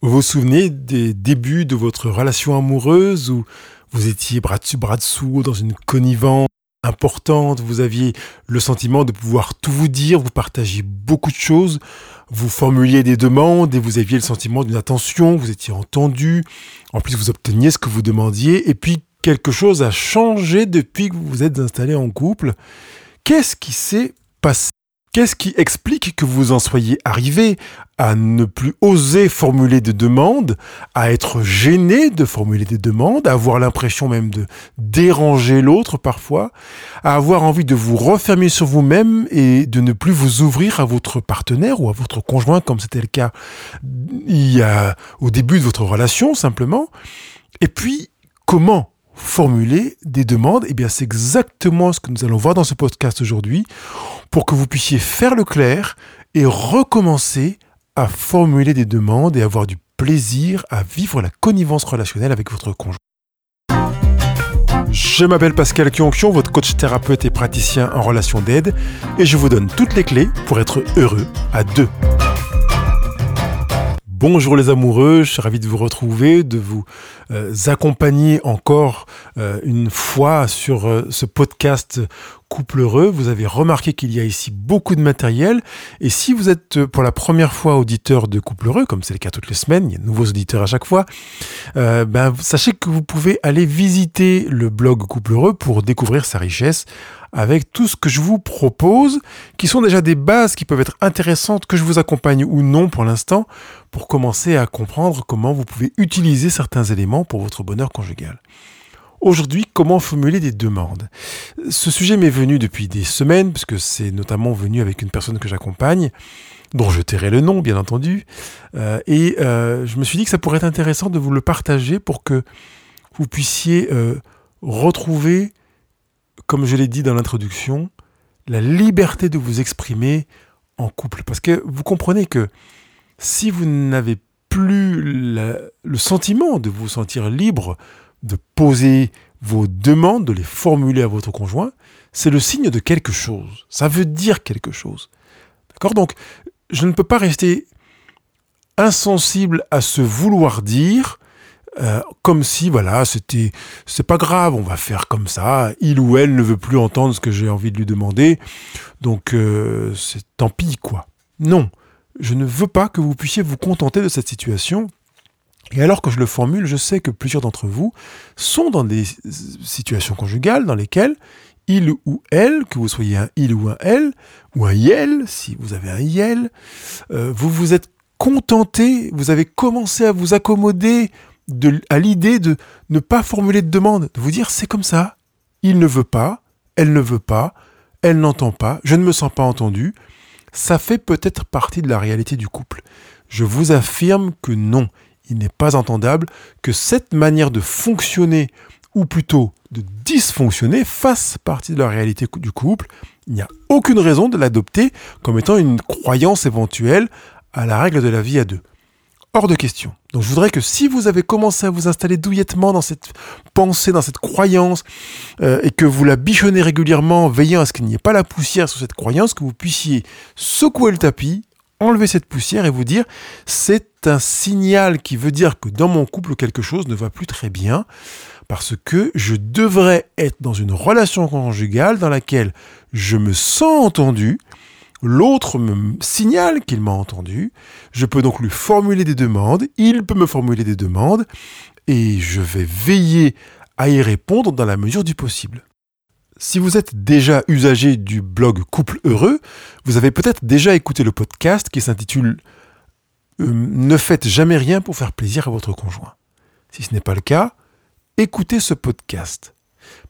Vous vous souvenez des débuts de votre relation amoureuse où vous étiez bras dessus, bras dessous, dans une connivence importante, vous aviez le sentiment de pouvoir tout vous dire, vous partagiez beaucoup de choses, vous formuliez des demandes et vous aviez le sentiment d'une attention, vous étiez entendu, en plus vous obteniez ce que vous demandiez, et puis quelque chose a changé depuis que vous vous êtes installé en couple. Qu'est-ce qui s'est passé Qu'est-ce qui explique que vous en soyez arrivé à ne plus oser formuler de demandes, à être gêné de formuler des demandes, à avoir l'impression même de déranger l'autre parfois, à avoir envie de vous refermer sur vous-même et de ne plus vous ouvrir à votre partenaire ou à votre conjoint comme c'était le cas au début de votre relation simplement? Et puis, comment formuler des demandes, et eh bien c'est exactement ce que nous allons voir dans ce podcast aujourd'hui pour que vous puissiez faire le clair et recommencer à formuler des demandes et avoir du plaisir à vivre la connivence relationnelle avec votre conjoint. Je m'appelle Pascal Kionkion, votre coach thérapeute et praticien en relation d'aide, et je vous donne toutes les clés pour être heureux à deux. Bonjour les amoureux, je suis ravi de vous retrouver, de vous euh, accompagner encore euh, une fois sur euh, ce podcast Couple Heureux. Vous avez remarqué qu'il y a ici beaucoup de matériel et si vous êtes pour la première fois auditeur de Couple Heureux, comme c'est le cas toutes les semaines, il y a de nouveaux auditeurs à chaque fois, ben, sachez que vous pouvez aller visiter le blog Couple Heureux pour découvrir sa richesse avec tout ce que je vous propose, qui sont déjà des bases qui peuvent être intéressantes, que je vous accompagne ou non pour l'instant, pour commencer à comprendre comment vous pouvez utiliser certains éléments pour votre bonheur conjugal. Aujourd'hui, comment formuler des demandes? Ce sujet m'est venu depuis des semaines, puisque c'est notamment venu avec une personne que j'accompagne, dont je tairai le nom, bien entendu. Euh, et euh, je me suis dit que ça pourrait être intéressant de vous le partager pour que vous puissiez euh, retrouver comme je l'ai dit dans l'introduction, la liberté de vous exprimer en couple. Parce que vous comprenez que si vous n'avez plus le sentiment de vous sentir libre de poser vos demandes, de les formuler à votre conjoint, c'est le signe de quelque chose. Ça veut dire quelque chose. D'accord? Donc, je ne peux pas rester insensible à ce vouloir dire euh, comme si voilà c'était c'est pas grave on va faire comme ça il ou elle ne veut plus entendre ce que j'ai envie de lui demander donc euh, c'est tant pis quoi non je ne veux pas que vous puissiez vous contenter de cette situation et alors que je le formule je sais que plusieurs d'entre vous sont dans des situations conjugales dans lesquelles il ou elle, que vous soyez un il ou un elle, ou un yel, si vous avez un yel, euh, vous vous êtes contenté, vous avez commencé à vous accommoder à l'idée de ne pas formuler de demande, de vous dire c'est comme ça, il ne veut pas, elle ne veut pas, elle n'entend pas, je ne me sens pas entendu, ça fait peut-être partie de la réalité du couple. Je vous affirme que non, il n'est pas entendable que cette manière de fonctionner, ou plutôt de dysfonctionner, fasse partie de la réalité du couple. Il n'y a aucune raison de l'adopter comme étant une croyance éventuelle à la règle de la vie à deux hors de question. Donc je voudrais que si vous avez commencé à vous installer douillettement dans cette pensée, dans cette croyance, euh, et que vous la bichonnez régulièrement, veillant à ce qu'il n'y ait pas la poussière sur cette croyance, que vous puissiez secouer le tapis, enlever cette poussière et vous dire c'est un signal qui veut dire que dans mon couple quelque chose ne va plus très bien parce que je devrais être dans une relation conjugale dans laquelle je me sens entendu, L'autre me signale qu'il m'a entendu. Je peux donc lui formuler des demandes. Il peut me formuler des demandes. Et je vais veiller à y répondre dans la mesure du possible. Si vous êtes déjà usager du blog Couple Heureux, vous avez peut-être déjà écouté le podcast qui s'intitule euh, Ne faites jamais rien pour faire plaisir à votre conjoint. Si ce n'est pas le cas, écoutez ce podcast.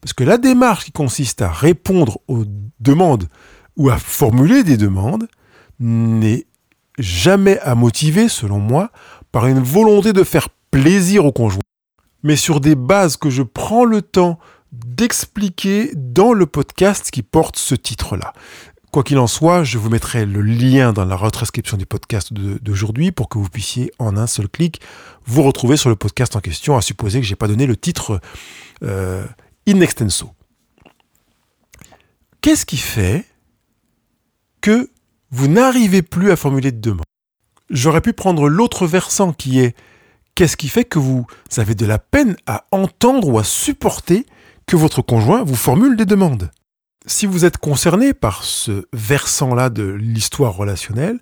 Parce que la démarche qui consiste à répondre aux demandes ou à formuler des demandes n'est jamais à motiver, selon moi, par une volonté de faire plaisir au conjoint, mais sur des bases que je prends le temps d'expliquer dans le podcast qui porte ce titre-là. Quoi qu'il en soit, je vous mettrai le lien dans la retranscription du podcast d'aujourd'hui pour que vous puissiez en un seul clic vous retrouver sur le podcast en question, à supposer que je n'ai pas donné le titre euh, in extenso. Qu'est-ce qui fait que vous n'arrivez plus à formuler de demande? J'aurais pu prendre l'autre versant qui est qu'est-ce qui fait que vous avez de la peine à entendre ou à supporter que votre conjoint vous formule des demandes Si vous êtes concerné par ce versant-là de l'histoire relationnelle,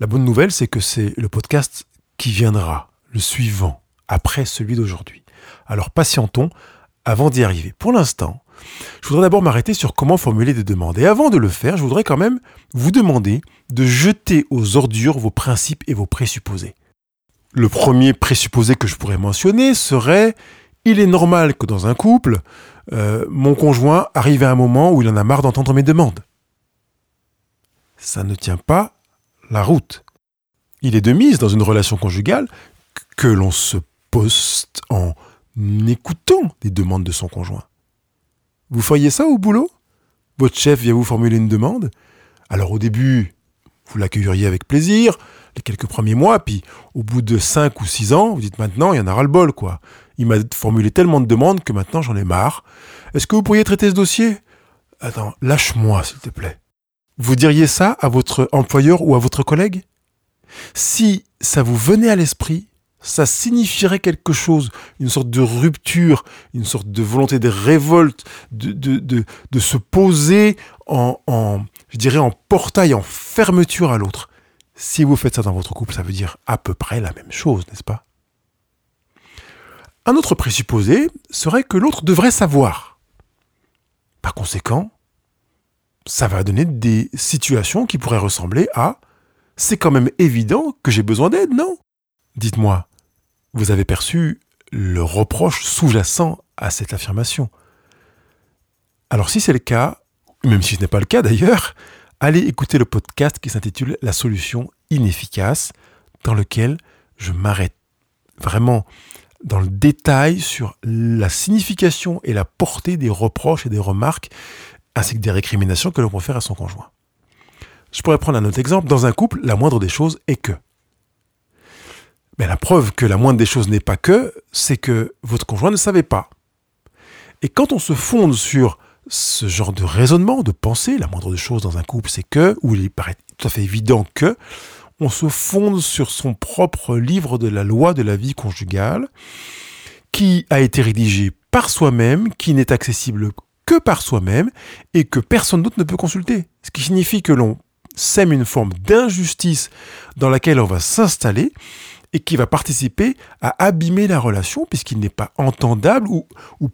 la bonne nouvelle c'est que c'est le podcast qui viendra, le suivant, après celui d'aujourd'hui. Alors patientons avant d'y arriver. Pour l'instant, je voudrais d'abord m'arrêter sur comment formuler des demandes. Et avant de le faire, je voudrais quand même vous demander de jeter aux ordures vos principes et vos présupposés. Le premier présupposé que je pourrais mentionner serait il est normal que dans un couple, euh, mon conjoint arrive à un moment où il en a marre d'entendre mes demandes. Ça ne tient pas la route. Il est de mise dans une relation conjugale que l'on se poste en écoutant les demandes de son conjoint. Vous feriez ça au boulot? Votre chef vient vous formuler une demande Alors au début, vous l'accueilleriez avec plaisir, les quelques premiers mois, puis au bout de 5 ou 6 ans, vous dites maintenant, il y en a ras le bol, quoi. Il m'a formulé tellement de demandes que maintenant j'en ai marre. Est-ce que vous pourriez traiter ce dossier? Attends, lâche-moi, s'il te plaît. Vous diriez ça à votre employeur ou à votre collègue? Si ça vous venait à l'esprit, ça signifierait quelque chose, une sorte de rupture, une sorte de volonté de révolte, de, de, se poser en, en portail, en fermeture à l'autre. Si vous faites ça dans votre couple, ça veut dire à peu près la même chose, n'est-ce pas? Un autre présupposé serait que l'autre devrait savoir. Par conséquent, ça va donner des situations qui pourraient ressembler à c'est quand même évident que j'ai besoin d'aide, non? Dites-moi, vous avez perçu le reproche sous-jacent à cette affirmation. Alors si c'est le cas, même si ce n'est pas le cas d'ailleurs, allez écouter le podcast qui s'intitule La solution inefficace, dans lequel je m'arrête vraiment dans le détail sur la signification et la portée des reproches et des remarques, ainsi que des récriminations que l'on peut faire à son conjoint. Je pourrais prendre un autre exemple. Dans un couple, la moindre des choses est que. Mais la preuve que la moindre des choses n'est pas que, c'est que votre conjoint ne savait pas. Et quand on se fonde sur ce genre de raisonnement, de pensée, la moindre des choses dans un couple, c'est que, ou il paraît tout à fait évident que, on se fonde sur son propre livre de la loi de la vie conjugale, qui a été rédigé par soi-même, qui n'est accessible que par soi-même, et que personne d'autre ne peut consulter. Ce qui signifie que l'on sème une forme d'injustice dans laquelle on va s'installer, et qui va participer à abîmer la relation puisqu'il n'est pas entendable ou, ou,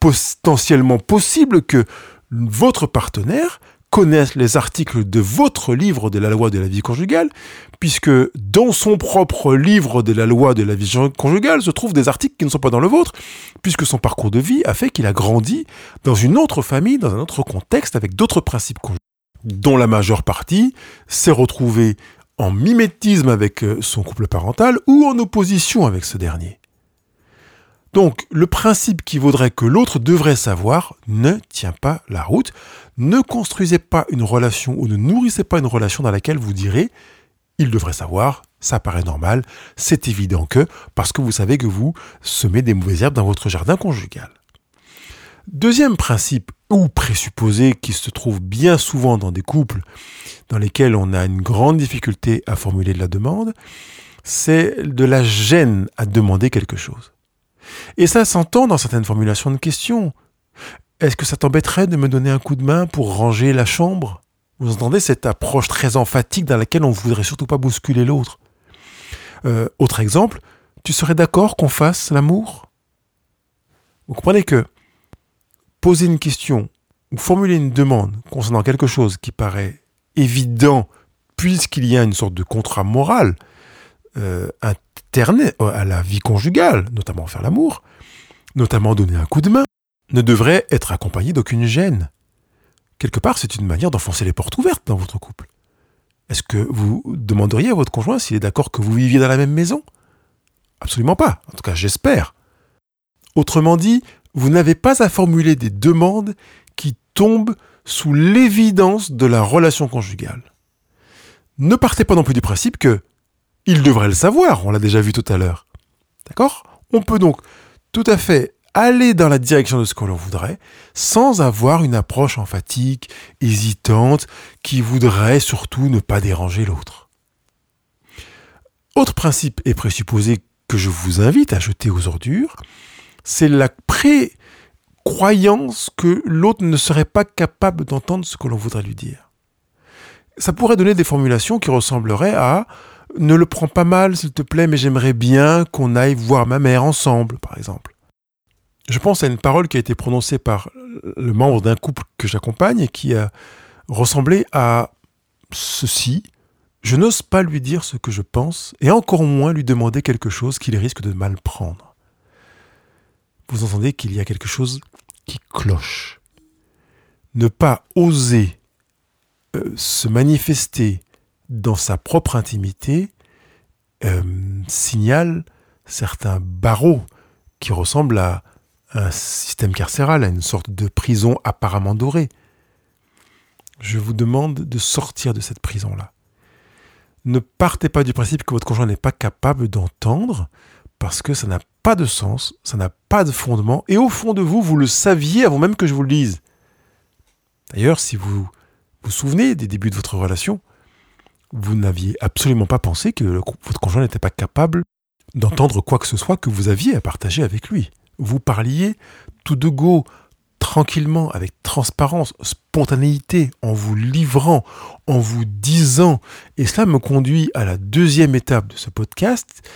potentiellement possible que votre partenaire connaisse les articles de votre livre de la loi de la vie conjugale, puisque dans son propre livre de la loi de la vie conjugale se trouvent des articles qui ne sont pas dans le vôtre, puisque son parcours de vie a fait qu'il a grandi dans une autre famille, dans un autre contexte, avec d'autres principes conjugaux, dont la majeure partie s'est retrouvée en mimétisme avec euh, son couple parental ou en opposition avec ce dernier. Donc le principe qui vaudrait que l'autre devrait savoir ne tient pas la route. Ne construisez pas une relation ou ne nourrissez pas une relation dans laquelle vous direz il devrait savoir, ça paraît normal, c'est évident que, parce que vous savez que vous semez des mauvaises herbes dans votre jardin conjugal. Deuxième principe ou présupposé qui se trouve bien souvent dans des couples dans lesquels on a une grande difficulté à formuler de la demande, c'est de la gêne à demander quelque chose. Et ça s'entend dans certaines formulations de questions. Est-ce que ça t'embêterait de me donner un coup de main pour ranger la chambre? Vous entendez cette approche très emphatique dans laquelle on ne voudrait surtout pas bousculer l'autre. Euh, autre exemple, tu serais d'accord qu'on fasse l'amour? Vous comprenez que poser une question ou formuler une demande concernant quelque chose qui paraît évident, puisqu'il y a une sorte de contrat moral euh, interne à la vie conjugale, notamment faire l'amour, notamment donner un coup de main, ne devrait être accompagné d'aucune gêne. Quelque part, c'est une manière d'enfoncer les portes ouvertes dans votre couple. Est-ce que vous demanderiez à votre conjoint s'il est d'accord que vous viviez dans la même maison? Absolument pas. En tout cas, j'espère. Autrement dit, vous n'avez pas à formuler des demandes qui tombent sous l'évidence de la relation conjugale. Ne partez pas non plus du principe que il devrait le savoir, on l'a déjà vu tout à l'heure. D'accord? On peut donc tout à fait aller dans la direction de ce que l'on voudrait sans avoir une approche emphatique, hésitante, qui voudrait surtout ne pas déranger l'autre. Autre principe et présupposé que je vous invite à jeter aux ordures, c'est la pré-croyance que l'autre ne serait pas capable d'entendre ce que l'on voudrait lui dire. Ça pourrait donner des formulations qui ressembleraient à ne le prends pas mal, s'il te plaît, mais j'aimerais bien qu'on aille voir ma mère ensemble, par exemple. Je pense à une parole qui a été prononcée par le membre d'un couple que j'accompagne et qui a ressemblé à ceci. Je n'ose pas lui dire ce que je pense et encore moins lui demander quelque chose qu'il risque de mal prendre. Vous entendez qu'il y a quelque chose qui cloche. Ne pas oser euh, se manifester dans sa propre intimité euh, signale certains barreaux qui ressemblent à un système carcéral, à une sorte de prison apparemment dorée. Je vous demande de sortir de cette prison-là. Ne partez pas du principe que votre conjoint n'est pas capable d'entendre, parce que ça n'a pas de sens, ça n'a pas de fondement, et au fond de vous, vous le saviez avant même que je vous le dise. D'ailleurs, si vous vous souvenez des débuts de votre relation, vous n'aviez absolument pas pensé que votre conjoint n'était pas capable d'entendre quoi que ce soit que vous aviez à partager avec lui vous parliez tout de go, tranquillement, avec transparence, spontanéité, en vous livrant, en vous disant. Et cela me conduit à la deuxième étape de ce podcast,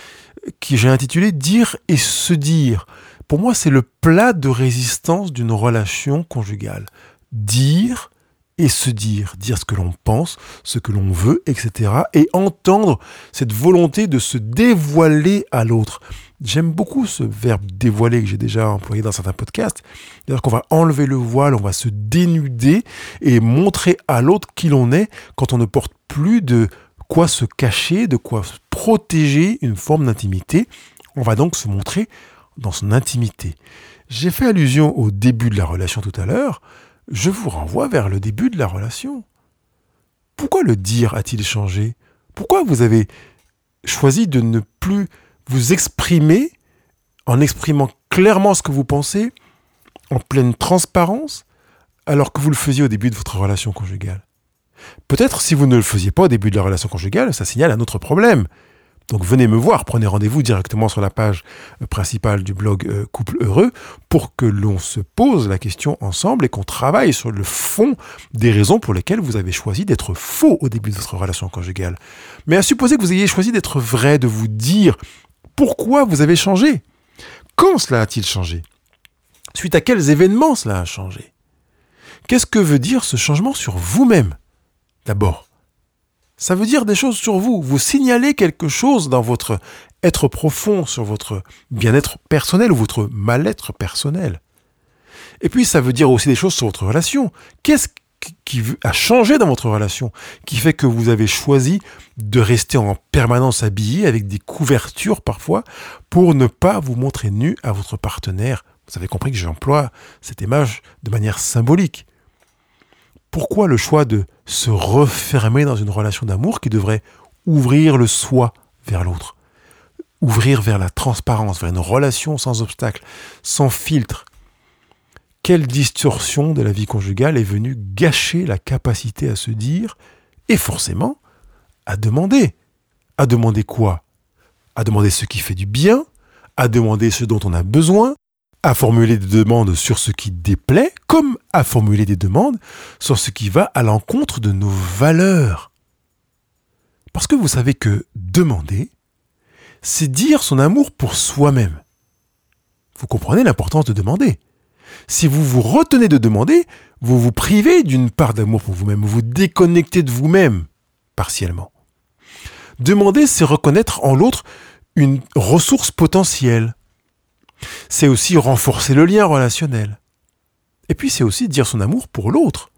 qui j'ai intitulé Dire et se dire. Pour moi, c'est le plat de résistance d'une relation conjugale. Dire et se dire, dire ce que l'on pense, ce que l'on veut, etc. Et entendre cette volonté de se dévoiler à l'autre. J'aime beaucoup ce verbe dévoiler que j'ai déjà employé dans certains podcasts. C'est-à-dire qu'on va enlever le voile, on va se dénuder et montrer à l'autre qui l'on est quand on ne porte plus de quoi se cacher, de quoi protéger une forme d'intimité. On va donc se montrer dans son intimité. J'ai fait allusion au début de la relation tout à l'heure je vous renvoie vers le début de la relation. Pourquoi le dire a-t-il changé? Pourquoi vous avez choisi de ne plus vous exprimer en exprimant clairement ce que vous pensez, en pleine transparence, alors que vous le faisiez au début de votre relation conjugale? Peut-être si vous ne le faisiez pas au début de la relation conjugale, ça signale un autre problème. Donc venez me voir, prenez rendez-vous directement sur la page euh, principale du blog euh, Couple Heureux pour que l'on se pose la question ensemble et qu'on travaille sur le fond des raisons pour lesquelles vous avez choisi d'être faux au début de votre relation conjugale. Mais à supposer que vous ayez choisi d'être vrai, de vous dire pourquoi vous avez changé. Quand cela a-t-il changé? Suite à quels événements cela a changé? Qu'est-ce que veut dire ce changement sur vous-même? D'abord, ça veut dire des choses sur vous. Vous signalez quelque chose dans votre être profond, sur votre bien-être personnel ou votre mal-être personnel. Et puis ça veut dire aussi des choses sur votre relation. Qu'est-ce qui a changé dans votre relation, qui fait que vous avez choisi de rester en permanence habillé avec des couvertures parfois pour ne pas vous montrer nu à votre partenaire? Vous avez compris que j'emploie cette image de manière symbolique. Pourquoi le choix de se refermer dans une relation d'amour qui devrait ouvrir le soi vers l'autre Ouvrir vers la transparence, vers une relation sans obstacle, sans filtre? Quelle distorsion de la vie conjugale est venue gâcher la capacité à se dire et forcément à demander? À demander quoi? À demander ce qui fait du bien, à demander ce dont on a besoin, à formuler des demandes sur ce qui déplaît, comme à formuler des demandes sur ce qui va à l'encontre de nos valeurs. Parce que vous savez que demander, c'est dire son amour pour soi-même. Vous comprenez l'importance de demander. Si vous vous retenez de demander, vous vous privez d'une part d'amour pour vous-même, vous vous déconnectez de vous-même, partiellement. Demander, c'est reconnaître en l'autre une ressource potentielle, c'est aussi renforcer le lien relationnel. Et puis c'est aussi dire son amour pour l'autre.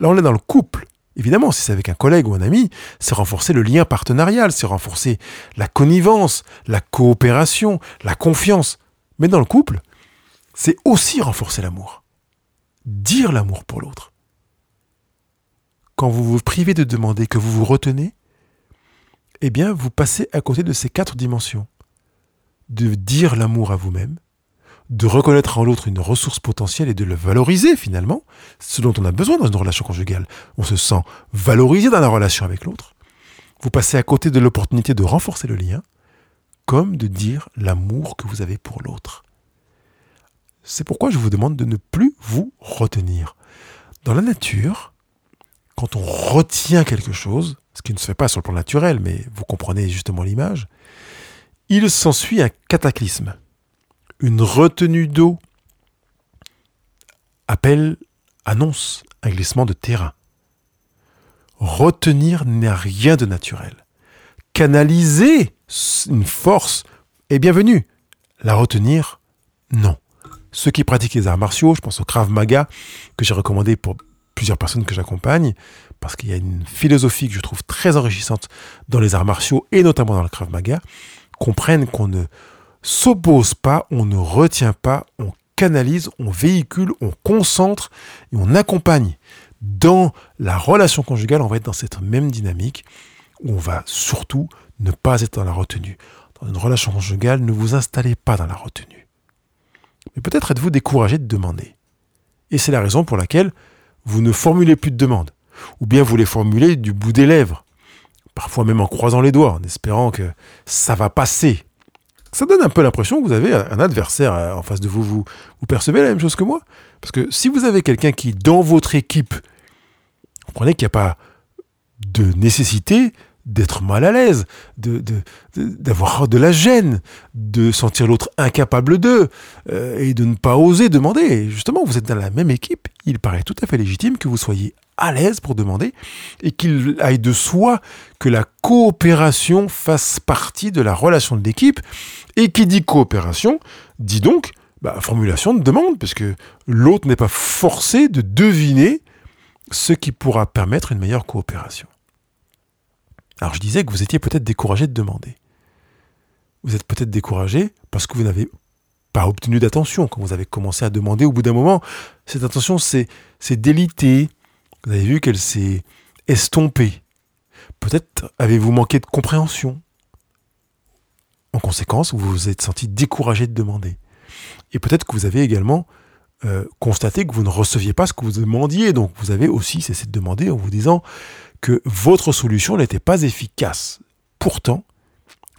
Là on est dans le couple. Évidemment, si c'est avec un collègue ou un ami, c'est renforcer le lien partenarial, c'est renforcer la connivence, la coopération, la confiance. Mais dans le couple, c'est aussi renforcer l'amour. Dire l'amour pour l'autre. Quand vous vous privez de demander, que vous vous retenez, eh bien, vous passez à côté de ces quatre dimensions de dire l'amour à vous-même, de reconnaître en l'autre une ressource potentielle et de le valoriser finalement, ce dont on a besoin dans une relation conjugale. On se sent valorisé dans la relation avec l'autre. vous passez à côté de l'opportunité de renforcer le lien, comme de dire l'amour que vous avez pour l'autre. C'est pourquoi je vous demande de ne plus vous retenir. Dans la nature, quand on retient quelque chose, ce qui ne se fait pas sur le plan naturel, mais vous comprenez justement l'image, il s'ensuit un cataclysme. Une retenue d'eau appelle, annonce un glissement de terrain. Retenir n'a rien de naturel. Canaliser une force est bienvenue. La retenir, non. Ceux qui pratiquent les arts martiaux, je pense au Krav Maga, que j'ai recommandé pour plusieurs personnes que j'accompagne, parce qu'il y a une philosophie que je trouve très enrichissante dans les arts martiaux et notamment dans le Krav Maga, comprennent qu'on ne s'oppose pas, on ne retient pas, on canalise, on véhicule, on concentre et on accompagne. Dans la relation conjugale, on va être dans cette même dynamique où on va surtout ne pas être dans la retenue. Dans une relation conjugale, ne vous installez pas dans la retenue. Mais peut-être êtes-vous découragé de demander. Et c'est la raison pour laquelle vous ne formulez plus de demandes. Ou bien vous les formulez du bout des lèvres. Parfois même en croisant les doigts, en espérant que ça va passer. Ça donne un peu l'impression que vous avez un adversaire en face de vous. Vous, vous percevez la même chose que moi? Parce que si vous avez quelqu'un qui, dans votre équipe, vous comprenez qu'il n'y a pas de nécessité d'être mal à l'aise, de, d'avoir de, la gêne, de sentir l'autre incapable d'eux, euh, et de ne pas oser demander. Justement, vous êtes dans la même équipe, il paraît tout à fait légitime que vous soyez à l'aise pour demander, et qu'il aille de soi que la coopération fasse partie de la relation de l'équipe, et qui dit coopération, dit donc bah, formulation de demande, parce que l'autre n'est pas forcé de deviner ce qui pourra permettre une meilleure coopération. Alors je disais que vous étiez peut-être découragé de demander. Vous êtes peut-être découragé parce que vous n'avez pas obtenu d'attention quand vous avez commencé à demander. Au bout d'un moment, cette attention s'est délitée. Vous avez vu qu'elle s'est estompée. Peut-être avez-vous manqué de compréhension. En conséquence, vous vous êtes senti découragé de demander. Et peut-être que vous avez également euh, constaté que vous ne receviez pas ce que vous demandiez. Donc vous avez aussi cessé de demander en vous disant que votre solution n'était pas efficace. Pourtant,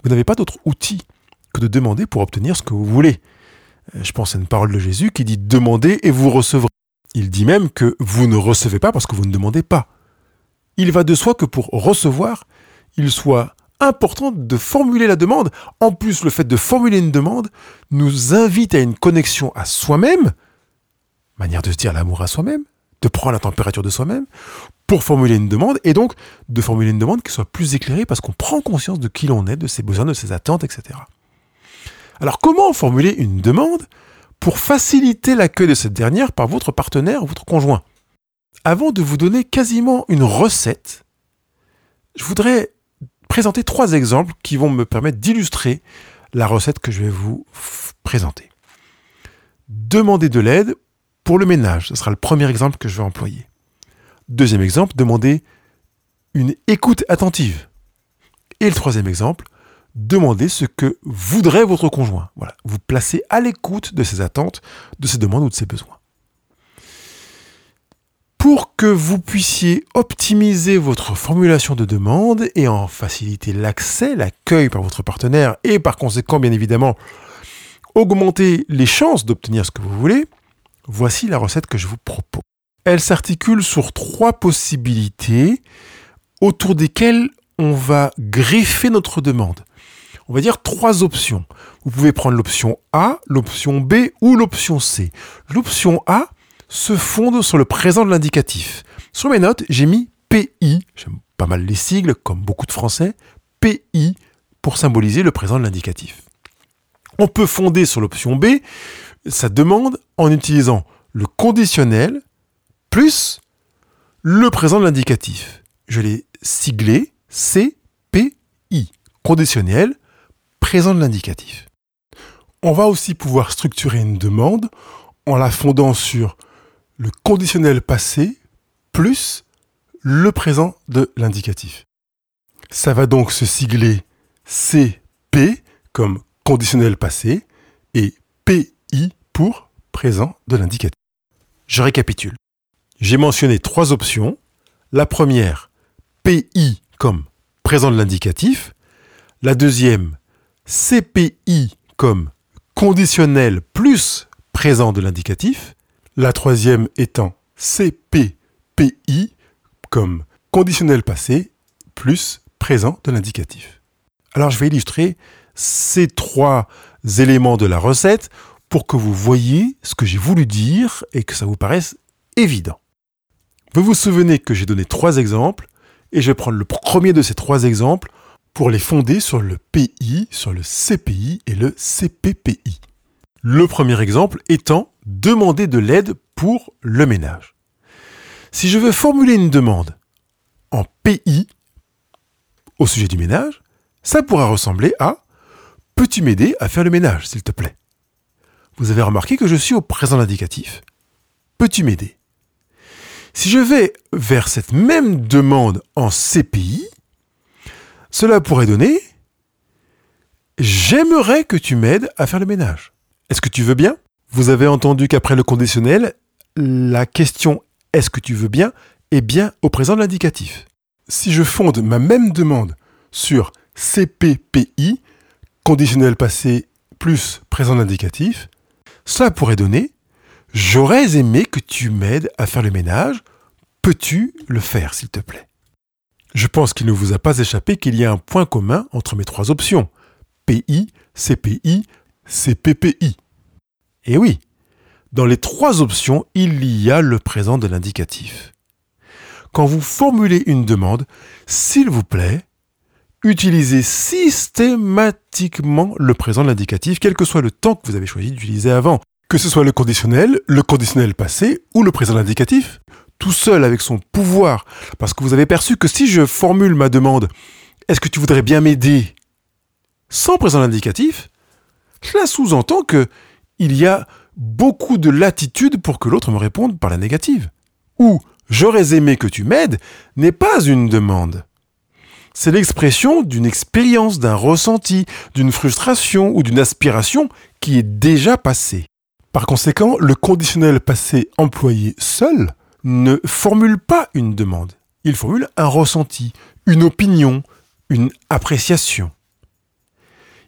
vous n'avez pas d'autre outil que de demander pour obtenir ce que vous voulez. Euh, je pense à une parole de Jésus qui dit demandez et vous recevrez. Il dit même que vous ne recevez pas parce que vous ne demandez pas. Il va de soi que pour recevoir, il soit important de formuler la demande. En plus, le fait de formuler une demande nous invite à une connexion à soi-même, manière de se dire l'amour à soi-même, de prendre la température de soi-même, pour formuler une demande, et donc de formuler une demande qui soit plus éclairée parce qu'on prend conscience de qui l'on est, de ses besoins, de ses attentes, etc. Alors comment formuler une demande pour faciliter l'accueil de cette dernière par votre partenaire ou votre conjoint? Avant de vous donner quasiment une recette, je voudrais présenter trois exemples qui vont me permettre d'illustrer la recette que je vais vous présenter. Demander de l'aide pour le ménage, ce sera le premier exemple que je vais employer. Deuxième exemple, demandez une écoute attentive. Et le troisième exemple, demandez ce que voudrait votre conjoint. Voilà, vous placez à l'écoute de ses attentes, de ses demandes ou de ses besoins. Pour que vous puissiez optimiser votre formulation de demande et en faciliter l'accès, l'accueil par votre partenaire et par conséquent, bien évidemment, augmenter les chances d'obtenir ce que vous voulez, voici la recette que je vous propose. Elle s'articule sur trois possibilités autour desquelles on va greffer notre demande. On va dire trois options. Vous pouvez prendre l'option A, l'option B ou l'option C. L'option A se fonde sur le présent de l'indicatif. Sur mes notes, j'ai mis PI, j'aime pas mal les sigles, comme beaucoup de Français, PI pour symboliser le présent de l'indicatif. On peut fonder sur l'option B sa demande en utilisant le conditionnel plus le présent de l'indicatif. Je l'ai siglé CPI, conditionnel, présent de l'indicatif. On va aussi pouvoir structurer une demande en la fondant sur le conditionnel passé plus le présent de l'indicatif. Ça va donc se sigler CP comme conditionnel passé et PI pour présent de l'indicatif. Je récapitule. J'ai mentionné trois options. La première, PI comme présent de l'indicatif. La deuxième, CPI comme conditionnel plus présent de l'indicatif. La troisième étant CPPI comme conditionnel passé plus présent de l'indicatif. Alors je vais illustrer ces trois éléments de la recette pour que vous voyez ce que j'ai voulu dire et que ça vous paraisse évident. Vous vous souvenez que j'ai donné trois exemples et je vais prendre le premier de ces trois exemples pour les fonder sur le PI, sur le CPI et le CPPI. Le premier exemple étant demander de l'aide pour le ménage. Si je veux formuler une demande en PI au sujet du ménage, ça pourra ressembler à Peux-tu m'aider à faire le ménage, s'il te plaît? Vous avez remarqué que je suis au présent indicatif. Peux-tu m'aider? Si je vais vers cette même demande en CPI, cela pourrait donner J'aimerais que tu m'aides à faire le ménage. Est-ce que tu veux bien? Vous avez entendu qu'après le conditionnel, la question Est-ce que tu veux bien? est bien au présent de l'indicatif. Si je fonde ma même demande sur CPPI, conditionnel passé plus présent indicatif, cela pourrait donner J'aurais aimé que tu m'aides à faire le ménage. Peux-tu le faire, s'il te plaît? Je pense qu'il ne vous a pas échappé qu'il y a un point commun entre mes trois options PI, CPI, CPPI. Et oui, dans les trois options, il y a le présent de l'indicatif. Quand vous formulez une demande, s'il vous plaît, utilisez systématiquement le présent de l'indicatif, quel que soit le temps que vous avez choisi d'utiliser avant. Que ce soit le conditionnel, le conditionnel passé ou le présent indicatif, tout seul avec son pouvoir, parce que vous avez perçu que si je formule ma demande, est-ce que tu voudrais bien m'aider sans présent indicatif, cela sous-entend que il y a beaucoup de latitude pour que l'autre me réponde par la négative. Ou j'aurais aimé que tu m'aides n'est pas une demande c'est l'expression d'une expérience, d'un ressenti, d'une frustration ou d'une aspiration qui est déjà passée. Par conséquent, le conditionnel passé employé seul ne formule pas une demande. Il formule un ressenti, une opinion, une appréciation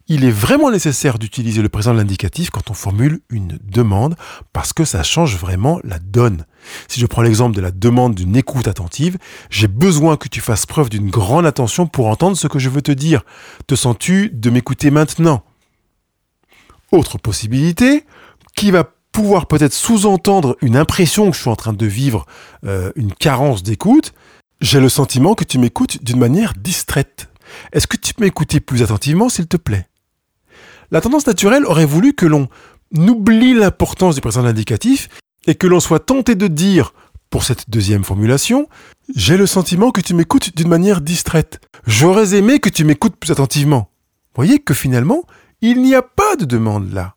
il est vraiment nécessaire d'utiliser le présent de l'indicatif quand on formule une demande parce que ça change vraiment la donne. Si je prends l'exemple de la demande d'une écoute attentive, j'ai besoin que tu fasses preuve d'une grande attention pour entendre ce que je veux te dire. Te sens-tu de m'écouter maintenant? Autre possibilité, qui va pouvoir peut-être sous-entendre une impression que je suis en train de vivre euh, une carence d'écoute, j'ai le sentiment que tu m'écoutes d'une manière distraite. Est-ce que tu peux m'écouter plus attentivement, s'il te plaît? La tendance naturelle aurait voulu que l'on oublie l'importance du présent indicatif et que l'on soit tenté de dire, pour cette deuxième formulation, j'ai le sentiment que tu m'écoutes d'une manière distraite. J'aurais aimé que tu m'écoutes plus attentivement. Voyez que finalement, il n'y a pas de demande là.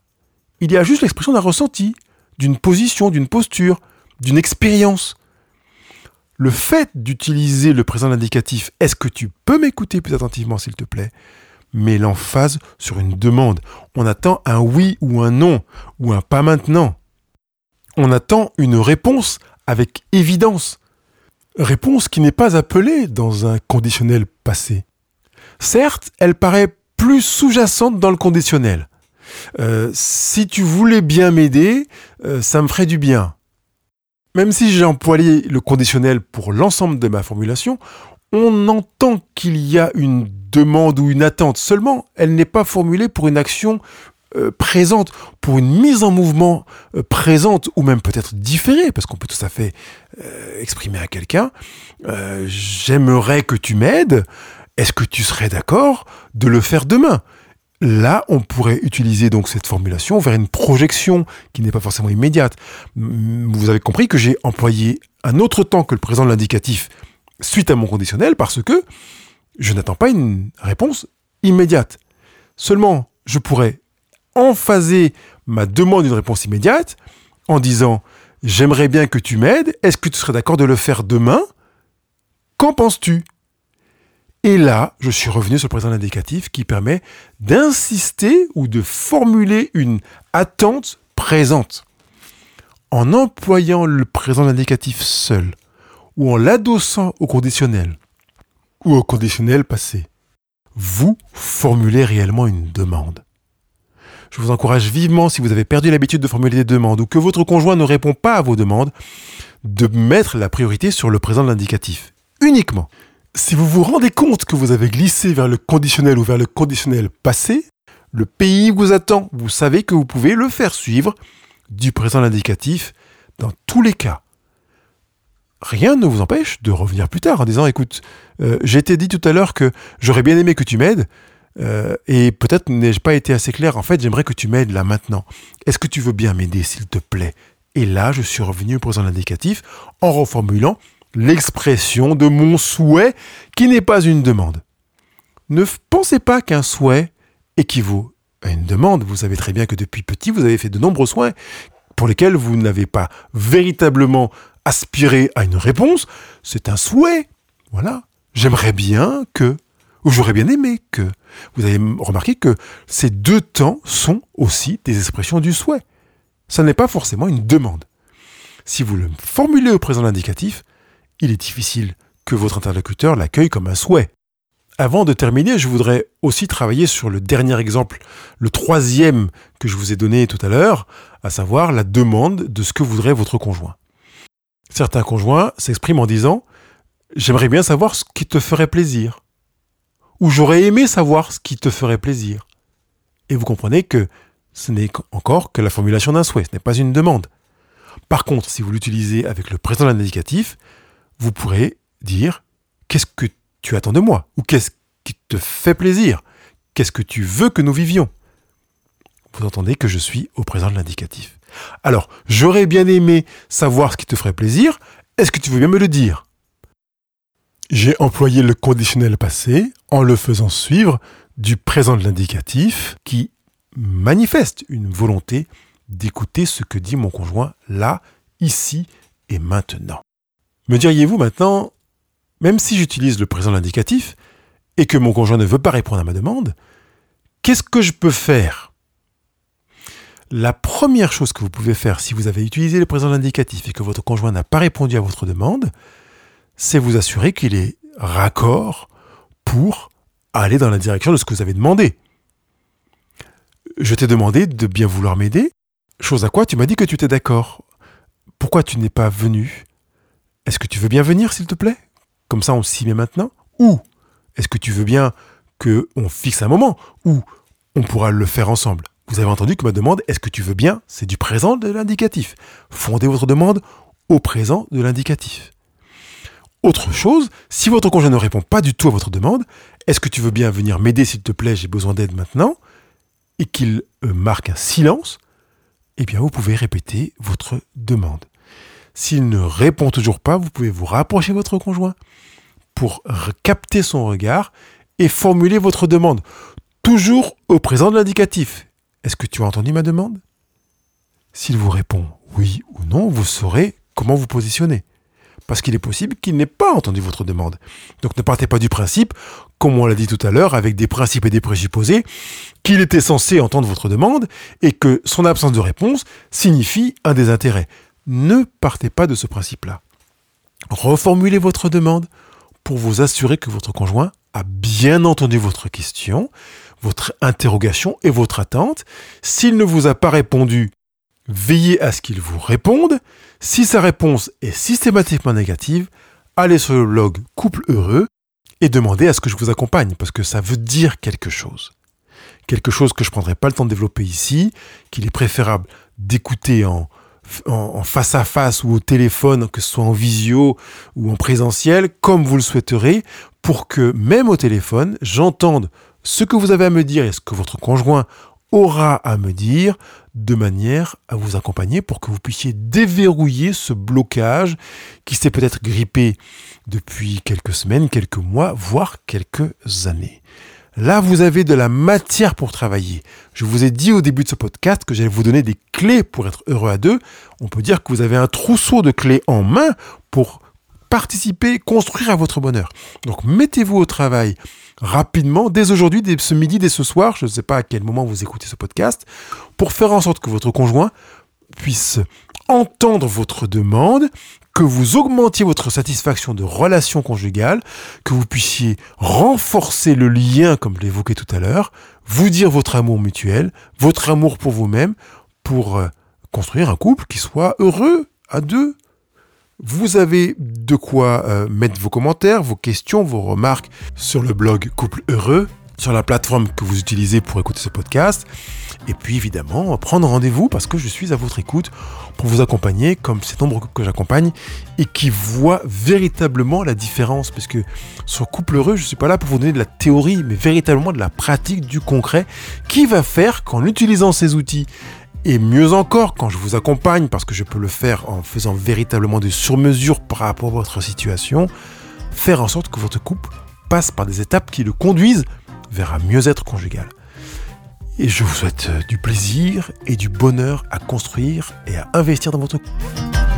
Il y a juste l'expression d'un ressenti, d'une position, d'une posture, d'une expérience. Le fait d'utiliser le présent indicatif est-ce que tu peux m'écouter plus attentivement s'il te plaît met l'emphase sur une demande. On attend un oui ou un non, ou un pas maintenant. On attend une réponse avec évidence. Réponse qui n'est pas appelée dans un conditionnel passé. Certes, elle paraît plus sous-jacente dans le conditionnel. Euh, si tu voulais bien m'aider, euh, ça me ferait du bien. Même si j'ai employé le conditionnel pour l'ensemble de ma formulation, on entend qu'il y a une demande ou une attente. Seulement, elle n'est pas formulée pour une action euh, présente, pour une mise en mouvement euh, présente ou même peut-être différée, parce qu'on peut tout à fait euh, exprimer à quelqu'un j'aimerais que tu m'aides. Est-ce que tu serais d'accord de le faire demain? Là, on pourrait utiliser donc cette formulation vers une projection qui n'est pas forcément immédiate. Vous avez compris que j'ai employé un autre temps que le présent de l'indicatif suite à mon conditionnel parce que je n'attends pas une réponse immédiate. Seulement, je pourrais emphaser ma demande d'une réponse immédiate en disant J'aimerais bien que tu m'aides, est-ce que tu serais d'accord de le faire demain? Qu'en penses-tu? Et là, je suis revenu sur le présent indicatif qui permet d'insister ou de formuler une attente présente. En employant le présent indicatif seul ou en l'adossant au conditionnel, ou au conditionnel passé. Vous formulez réellement une demande. Je vous encourage vivement, si vous avez perdu l'habitude de formuler des demandes ou que votre conjoint ne répond pas à vos demandes, de mettre la priorité sur le présent de l'indicatif. Uniquement. Si vous vous rendez compte que vous avez glissé vers le conditionnel ou vers le conditionnel passé, le pays vous attend. Vous savez que vous pouvez le faire suivre du présent de l'indicatif dans tous les cas. Rien ne vous empêche de revenir plus tard en disant écoute, euh, été dit tout à l'heure que j'aurais bien aimé que tu m'aides, euh, et peut-être n'ai-je pas été assez clair. En fait, j'aimerais que tu m'aides là maintenant. Est-ce que tu veux bien m'aider, s'il te plaît? Et là, je suis revenu au présent indicatif en reformulant l'expression de mon souhait qui n'est pas une demande. Ne pensez pas qu'un souhait équivaut à une demande. Vous savez très bien que depuis petit, vous avez fait de nombreux soins pour lesquels vous n'avez pas véritablement aspiré à une réponse. C'est un souhait. Voilà. J'aimerais bien que ou j'aurais bien aimé que. Vous avez remarqué que ces deux temps sont aussi des expressions du souhait. Ça n'est pas forcément une demande. Si vous le formulez au présent indicatif, il est difficile que votre interlocuteur l'accueille comme un souhait. Avant de terminer, je voudrais aussi travailler sur le dernier exemple, le troisième que je vous ai donné tout à l'heure, à savoir la demande de ce que voudrait votre conjoint. Certains conjoints s'expriment en disant J'aimerais bien savoir ce qui te ferait plaisir ou j'aurais aimé savoir ce qui te ferait plaisir. Et vous comprenez que ce n'est encore que la formulation d'un souhait, ce n'est pas une demande. Par contre, si vous l'utilisez avec le présent indicatif, vous pourrez dire qu'est-ce que tu attends de moi? Ou qu'est-ce qui te fait plaisir? Qu'est-ce que tu veux que nous vivions? Vous entendez que je suis au présent de l'indicatif. Alors, j'aurais bien aimé savoir ce qui te ferait plaisir. Est-ce que tu veux bien me le dire? J'ai employé le conditionnel passé en le faisant suivre du présent de l'indicatif qui manifeste une volonté d'écouter ce que dit mon conjoint là, ici et maintenant. Me diriez-vous maintenant, même si j'utilise le présent de l'indicatif et que mon conjoint ne veut pas répondre à ma demande, qu'est-ce que je peux faire La première chose que vous pouvez faire si vous avez utilisé le présent de l'indicatif et que votre conjoint n'a pas répondu à votre demande, c'est vous assurer qu'il est raccord pour aller dans la direction de ce que vous avez demandé. Je t'ai demandé de bien vouloir m'aider, chose à quoi tu m'as dit que tu étais d'accord. Pourquoi tu n'es pas venu? Est-ce que tu veux bien venir, s'il te plaît? Comme ça, on s'y met maintenant? Ou est-ce que tu veux bien que on fixe un moment? Où on pourra le faire ensemble? Vous avez entendu que ma demande, est-ce que tu veux bien C'est du présent de l'indicatif. Fondez votre demande au présent de l'indicatif. Autre chose, si votre conjoint ne répond pas du tout à votre demande, est-ce que tu veux bien venir m'aider s'il te plaît, j'ai besoin d'aide maintenant, et qu'il euh, marque un silence, eh bien vous pouvez répéter votre demande. S'il ne répond toujours pas, vous pouvez vous rapprocher de votre conjoint pour capter son regard et formuler votre demande, toujours au présent de l'indicatif. Est-ce que tu as entendu ma demande? S'il vous répond oui ou non, vous saurez comment vous positionner parce qu'il est possible qu'il n'ait pas entendu votre demande. Donc ne partez pas du principe, comme on l'a dit tout à l'heure, avec des principes et des présupposés, qu'il était censé entendre votre demande et que son absence de réponse signifie un désintérêt. Ne partez pas de ce principe-là. Reformulez votre demande pour vous assurer que votre conjoint a bien entendu votre question, votre interrogation et votre attente. S'il ne vous a pas répondu Veillez à ce qu'il vous réponde. Si sa réponse est systématiquement négative, allez sur le blog Couple Heureux et demandez à ce que je vous accompagne, parce que ça veut dire quelque chose. Quelque chose que je ne prendrai pas le temps de développer ici, qu'il est préférable d'écouter en, en, face à face ou au téléphone, que ce soit en visio ou en présentiel, comme vous le souhaiterez, pour que même au téléphone, j'entende ce que vous avez à me dire et ce que votre conjoint aura à me dire de manière à vous accompagner pour que vous puissiez déverrouiller ce blocage qui s'est peut-être grippé depuis quelques semaines, quelques mois, voire quelques années. Là, vous avez de la matière pour travailler. Je vous ai dit au début de ce podcast que j'allais vous donner des clés pour être heureux à deux. On peut dire que vous avez un trousseau de clés en main pour participer, construire à votre bonheur. Donc mettez-vous au travail rapidement, dès aujourd'hui, dès ce midi, dès ce soir, je ne sais pas à quel moment vous écoutez ce podcast, pour faire en sorte que votre conjoint puisse entendre votre demande, que vous augmentiez votre satisfaction de relation conjugale, que vous puissiez renforcer le lien, comme je l'évoquais tout à l'heure, vous dire votre amour mutuel, votre amour pour vous-même, pour euh, construire un couple qui soit heureux à deux. Vous avez de quoi euh, mettre vos commentaires, vos questions, vos remarques sur le blog Couple Heureux, sur la plateforme que vous utilisez pour écouter ce podcast. Et puis évidemment, prendre rendez-vous parce que je suis à votre écoute pour vous accompagner comme ces nombreux que j'accompagne et qui voient véritablement la différence. Parce que sur Couple Heureux, je ne suis pas là pour vous donner de la théorie, mais véritablement de la pratique, du concret, qui va faire qu'en utilisant ces outils, et mieux encore, quand je vous accompagne, parce que je peux le faire en faisant véritablement des surmesures par rapport à votre situation, faire en sorte que votre couple passe par des étapes qui le conduisent vers un mieux-être conjugal. Et je vous souhaite du plaisir et du bonheur à construire et à investir dans votre couple.